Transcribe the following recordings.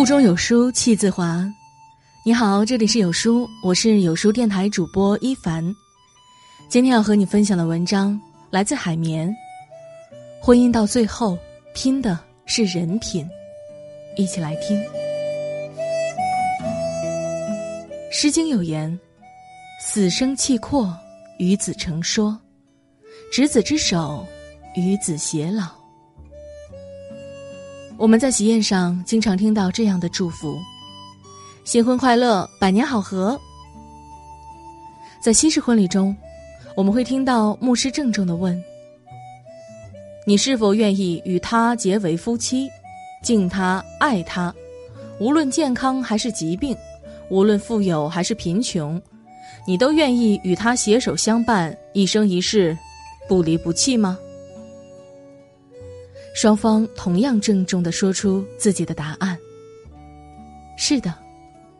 腹中有书气自华。你好，这里是有书，我是有书电台主播一凡。今天要和你分享的文章来自海绵。婚姻到最后拼的是人品，一起来听。《诗经》有言：“死生契阔，与子成说；执子之手，与子偕老。”我们在喜宴上经常听到这样的祝福：“新婚快乐，百年好合。”在西式婚礼中，我们会听到牧师郑重的问：“你是否愿意与他结为夫妻，敬他爱他？无论健康还是疾病，无论富有还是贫穷，你都愿意与他携手相伴，一生一世，不离不弃吗？”双方同样郑重的说出自己的答案。是的，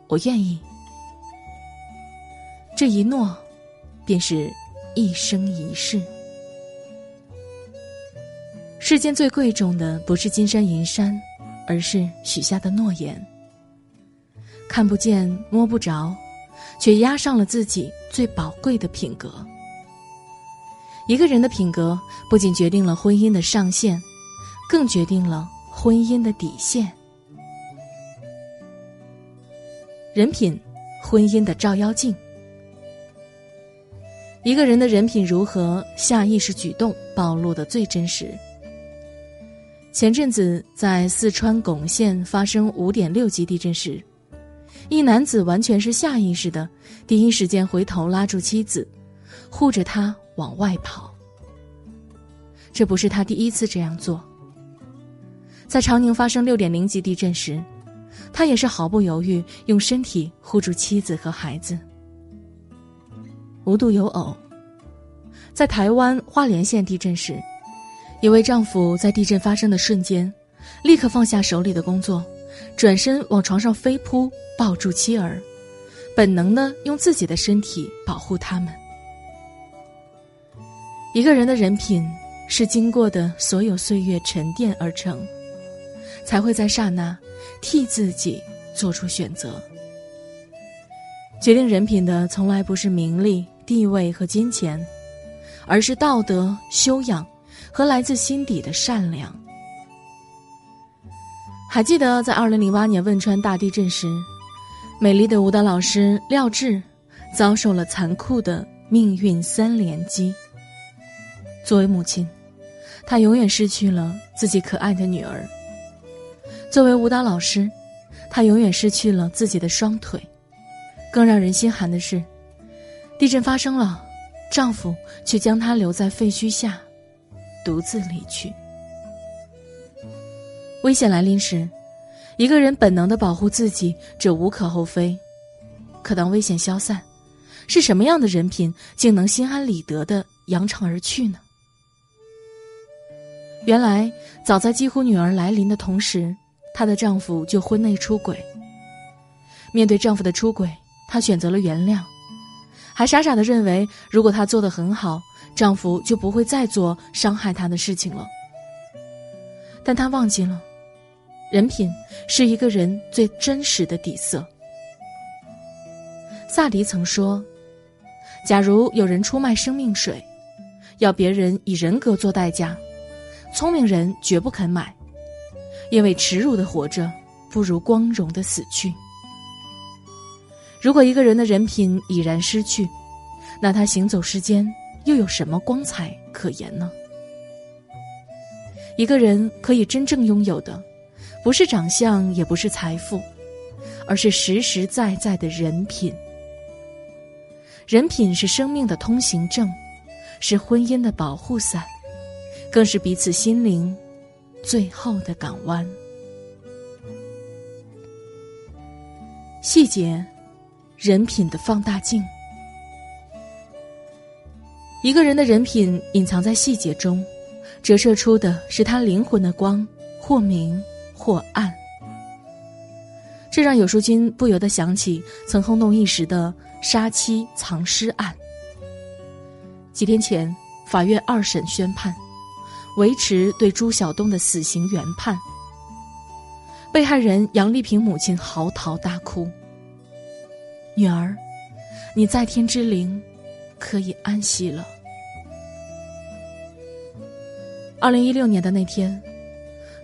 我愿意。这一诺，便是一生一世。世间最贵重的不是金山银山，而是许下的诺言。看不见摸不着，却压上了自己最宝贵的品格。一个人的品格，不仅决定了婚姻的上限。更决定了婚姻的底线。人品，婚姻的照妖镜。一个人的人品如何，下意识举动暴露的最真实。前阵子在四川珙县发生五点六级地震时，一男子完全是下意识的，第一时间回头拉住妻子，护着她往外跑。这不是他第一次这样做。在长宁发生六点零级地震时，他也是毫不犹豫用身体护住妻子和孩子。无独有偶，在台湾花莲县地震时，一位丈夫在地震发生的瞬间，立刻放下手里的工作，转身往床上飞扑，抱住妻儿，本能的用自己的身体保护他们。一个人的人品，是经过的所有岁月沉淀而成。才会在刹那，替自己做出选择。决定人品的从来不是名利、地位和金钱，而是道德修养和来自心底的善良。还记得在二零零八年汶川大地震时，美丽的舞蹈老师廖智遭受了残酷的命运三连击。作为母亲，她永远失去了自己可爱的女儿。作为舞蹈老师，她永远失去了自己的双腿。更让人心寒的是，地震发生了，丈夫却将她留在废墟下，独自离去。危险来临时，一个人本能的保护自己，这无可厚非。可当危险消散，是什么样的人品竟能心安理得的扬长而去呢？原来，早在几乎女儿来临的同时。她的丈夫就婚内出轨。面对丈夫的出轨，她选择了原谅，还傻傻的认为，如果她做的很好，丈夫就不会再做伤害她的事情了。但她忘记了，人品是一个人最真实的底色。萨迪曾说：“假如有人出卖生命水，要别人以人格做代价，聪明人绝不肯买。”因为耻辱的活着，不如光荣的死去。如果一个人的人品已然失去，那他行走世间又有什么光彩可言呢？一个人可以真正拥有的，不是长相，也不是财富，而是实实在在的人品。人品是生命的通行证，是婚姻的保护伞，更是彼此心灵。最后的港湾，细节，人品的放大镜。一个人的人品隐藏在细节中，折射出的是他灵魂的光，或明或暗。这让有书君不由得想起曾轰动一时的杀妻藏尸案。几天前，法院二审宣判。维持对朱晓东的死刑原判。被害人杨丽萍母亲嚎啕大哭：“女儿，你在天之灵，可以安息了。”二零一六年的那天，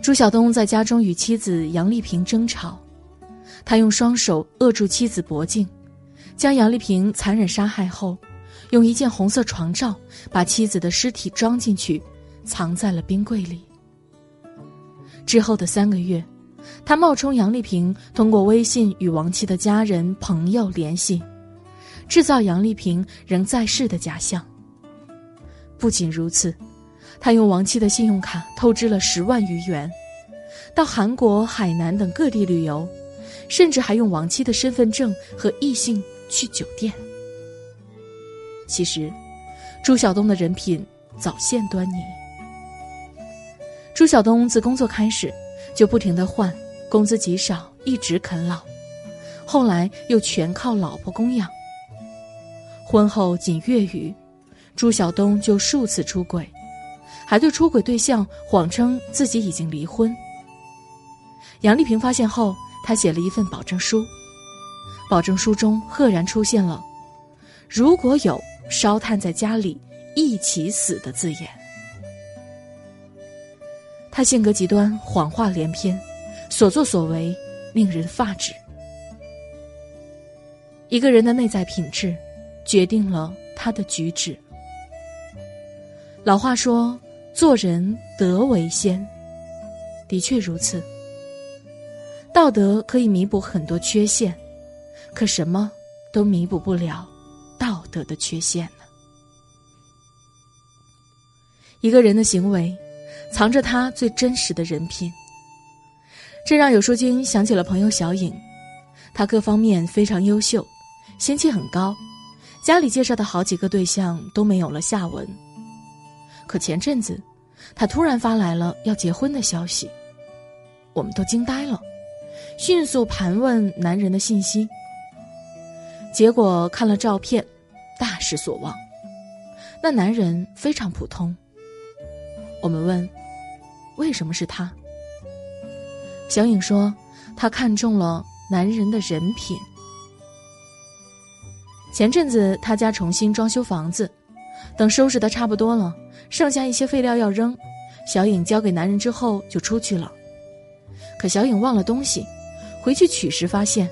朱晓东在家中与妻子杨丽萍争吵，他用双手扼住妻子脖颈，将杨丽萍残忍杀害后，用一件红色床罩把妻子的尸体装进去，藏在了冰柜里。之后的三个月。他冒充杨丽萍，通过微信与亡妻的家人朋友联系，制造杨丽萍仍在世的假象。不仅如此，他用亡妻的信用卡透支了十万余元，到韩国、海南等各地旅游，甚至还用亡妻的身份证和异性去酒店。其实，朱晓东的人品早现端倪。朱晓东自工作开始。就不停的换，工资极少，一直啃老，后来又全靠老婆供养。婚后仅月余，朱晓东就数次出轨，还对出轨对象谎称自己已经离婚。杨丽萍发现后，他写了一份保证书，保证书中赫然出现了“如果有烧炭在家里一起死”的字眼。他性格极端，谎话连篇，所作所为令人发指。一个人的内在品质，决定了他的举止。老话说：“做人德为先。”的确如此。道德可以弥补很多缺陷，可什么都弥补不了道德的缺陷呢？一个人的行为。藏着他最真实的人品，这让有书君想起了朋友小颖，她各方面非常优秀，心气很高，家里介绍的好几个对象都没有了下文。可前阵子，她突然发来了要结婚的消息，我们都惊呆了，迅速盘问男人的信息，结果看了照片，大失所望，那男人非常普通。我们问：“为什么是他？”小颖说：“她看中了男人的人品。前阵子他家重新装修房子，等收拾的差不多了，剩下一些废料要扔，小颖交给男人之后就出去了。可小颖忘了东西，回去取时发现，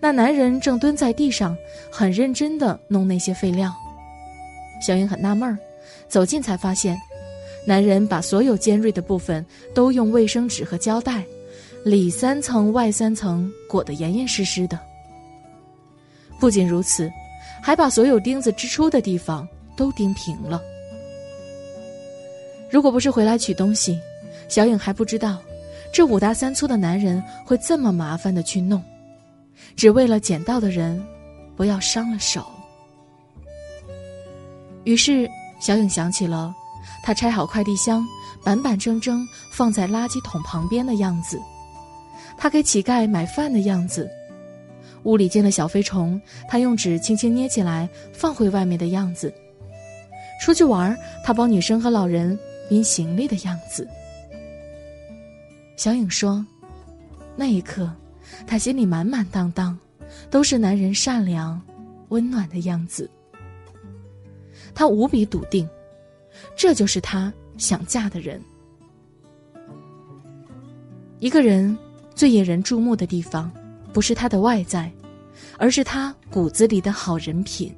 那男人正蹲在地上，很认真的弄那些废料。小颖很纳闷儿，走近才发现。男人把所有尖锐的部分都用卫生纸和胶带，里三层外三层裹得严严实实的。不仅如此，还把所有钉子支出的地方都钉平了。如果不是回来取东西，小颖还不知道，这五大三粗的男人会这么麻烦的去弄，只为了捡到的人不要伤了手。于是，小颖想起了。他拆好快递箱，板板正正放在垃圾桶旁边的样子；他给乞丐买饭的样子；屋里进了小飞虫，他用纸轻轻捏起来放回外面的样子；出去玩，他帮女生和老人拎行李的样子。小颖说：“那一刻，他心里满满当当，都是男人善良、温暖的样子。他无比笃定。”这就是她想嫁的人。一个人最引人注目的地方，不是他的外在，而是他骨子里的好人品。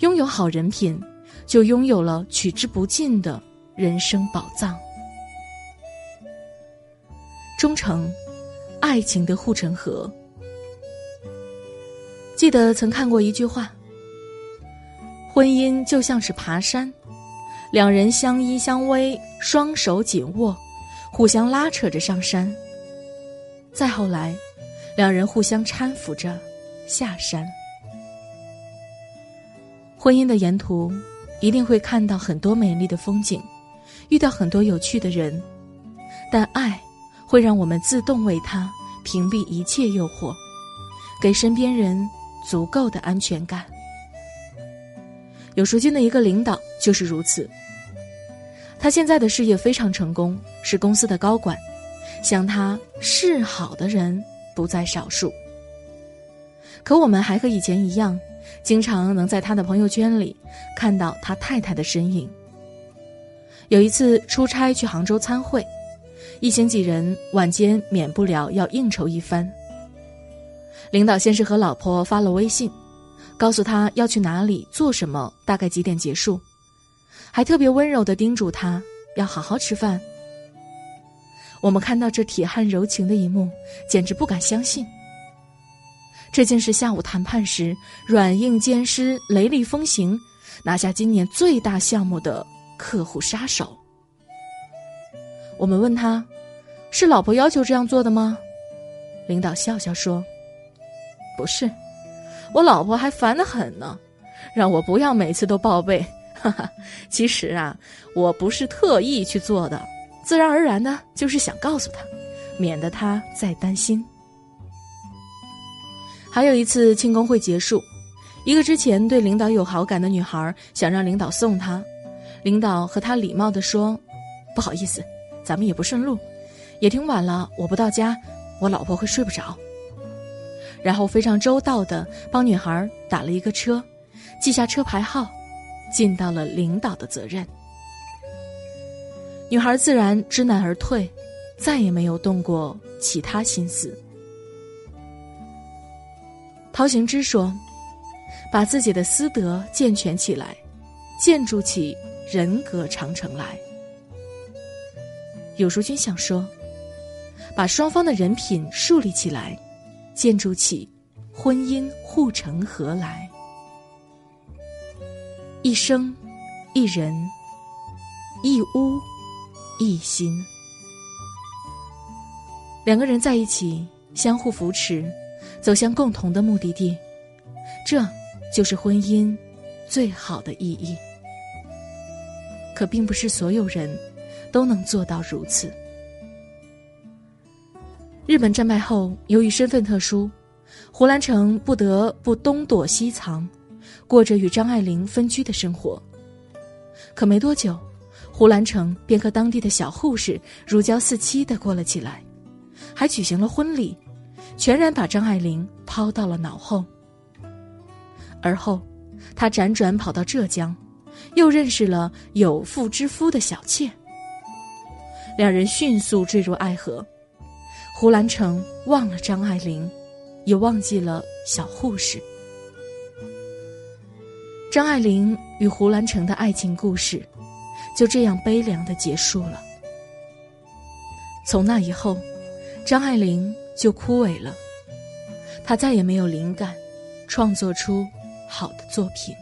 拥有好人品，就拥有了取之不尽的人生宝藏。忠诚，爱情的护城河。记得曾看过一句话：婚姻就像是爬山。两人相依相偎，双手紧握，互相拉扯着上山。再后来，两人互相搀扶着下山。婚姻的沿途，一定会看到很多美丽的风景，遇到很多有趣的人，但爱会让我们自动为他屏蔽一切诱惑，给身边人足够的安全感。有如今的一个领导就是如此。他现在的事业非常成功，是公司的高管，向他示好的人不在少数。可我们还和以前一样，经常能在他的朋友圈里看到他太太的身影。有一次出差去杭州参会，一行几人晚间免不了要应酬一番。领导先是和老婆发了微信，告诉他要去哪里做什么，大概几点结束，还特别温柔地叮嘱他要好好吃饭。我们看到这铁汉柔情的一幕，简直不敢相信。这竟是下午谈判时软硬兼施、雷厉风行，拿下今年最大项目的客户杀手。我们问他：“是老婆要求这样做的吗？”领导笑笑说：“不是，我老婆还烦得很呢，让我不要每次都报备。哈哈，其实啊，我不是特意去做的，自然而然的就是想告诉他，免得他再担心。”还有一次庆功会结束，一个之前对领导有好感的女孩想让领导送她，领导和她礼貌地说：“不好意思，咱们也不顺路，也挺晚了，我不到家，我老婆会睡不着。”然后非常周到的帮女孩打了一个车，记下车牌号，尽到了领导的责任。女孩自然知难而退，再也没有动过其他心思。陶行知说：“把自己的私德健全起来，建筑起人格长城来。”有书君想说：“把双方的人品树立起来，建筑起婚姻护城河来。一生，一人，一屋，一心，两个人在一起，相互扶持。”走向共同的目的地，这就是婚姻最好的意义。可并不是所有人都能做到如此。日本战败后，由于身份特殊，胡兰成不得不东躲西藏，过着与张爱玲分居的生活。可没多久，胡兰成便和当地的小护士如胶似漆的过了起来，还举行了婚礼。全然把张爱玲抛到了脑后。而后，他辗转跑到浙江，又认识了有妇之夫的小妾。两人迅速坠入爱河。胡兰成忘了张爱玲，也忘记了小护士。张爱玲与胡兰成的爱情故事，就这样悲凉的结束了。从那以后，张爱玲。就枯萎了，他再也没有灵感，创作出好的作品。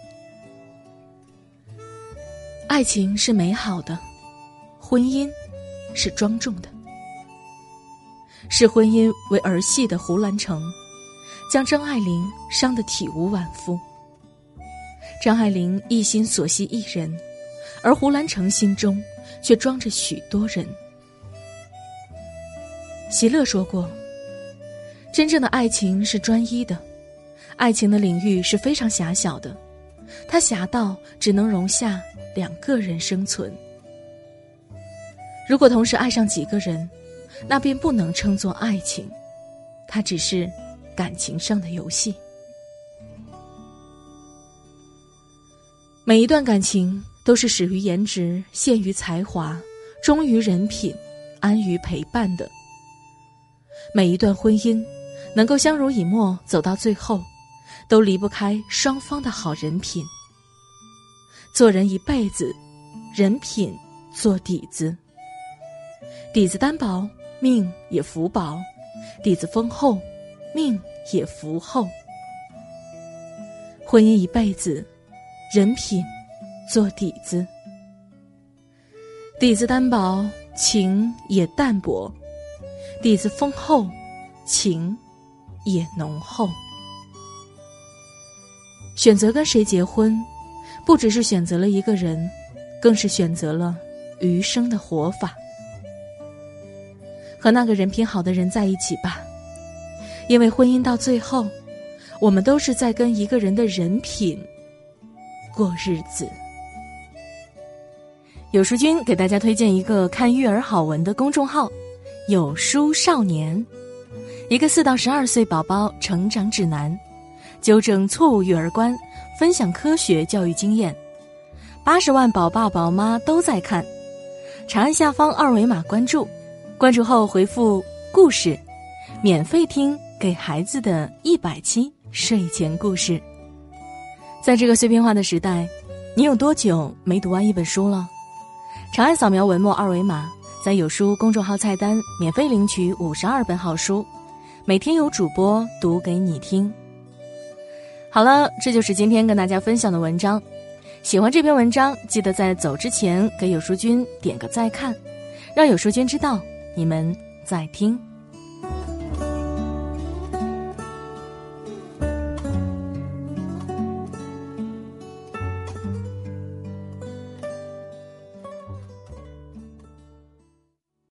爱情是美好的，婚姻是庄重的。视婚姻为儿戏的胡兰成，将张爱玲伤得体无完肤。张爱玲一心所系一人，而胡兰成心中却装着许多人。席勒说过。真正的爱情是专一的，爱情的领域是非常狭小的，它狭到只能容下两个人生存。如果同时爱上几个人，那便不能称作爱情，它只是感情上的游戏。每一段感情都是始于颜值，陷于才华，忠于人品，安于陪伴的。每一段婚姻。能够相濡以沫走到最后，都离不开双方的好人品。做人一辈子，人品做底子，底子单薄，命也福薄；底子丰厚，命也福厚。婚姻一辈子，人品做底子，底子单薄，情也淡薄；底子丰厚，情。也浓厚。选择跟谁结婚，不只是选择了一个人，更是选择了余生的活法。和那个人品好的人在一起吧，因为婚姻到最后，我们都是在跟一个人的人品过日子。有书君给大家推荐一个看育儿好文的公众号。有书少年，一个四到十二岁宝宝成长指南，纠正错误育儿观，分享科学教育经验。八十万宝爸宝妈都在看，长按下方二维码关注，关注后回复“故事”，免费听给孩子的一百期睡前故事。在这个碎片化的时代，你有多久没读完一本书了？长按扫描文末二维码。在有书公众号菜单免费领取五十二本好书，每天有主播读给你听。好了，这就是今天跟大家分享的文章。喜欢这篇文章，记得在走之前给有书君点个再看，让有书君知道你们在听。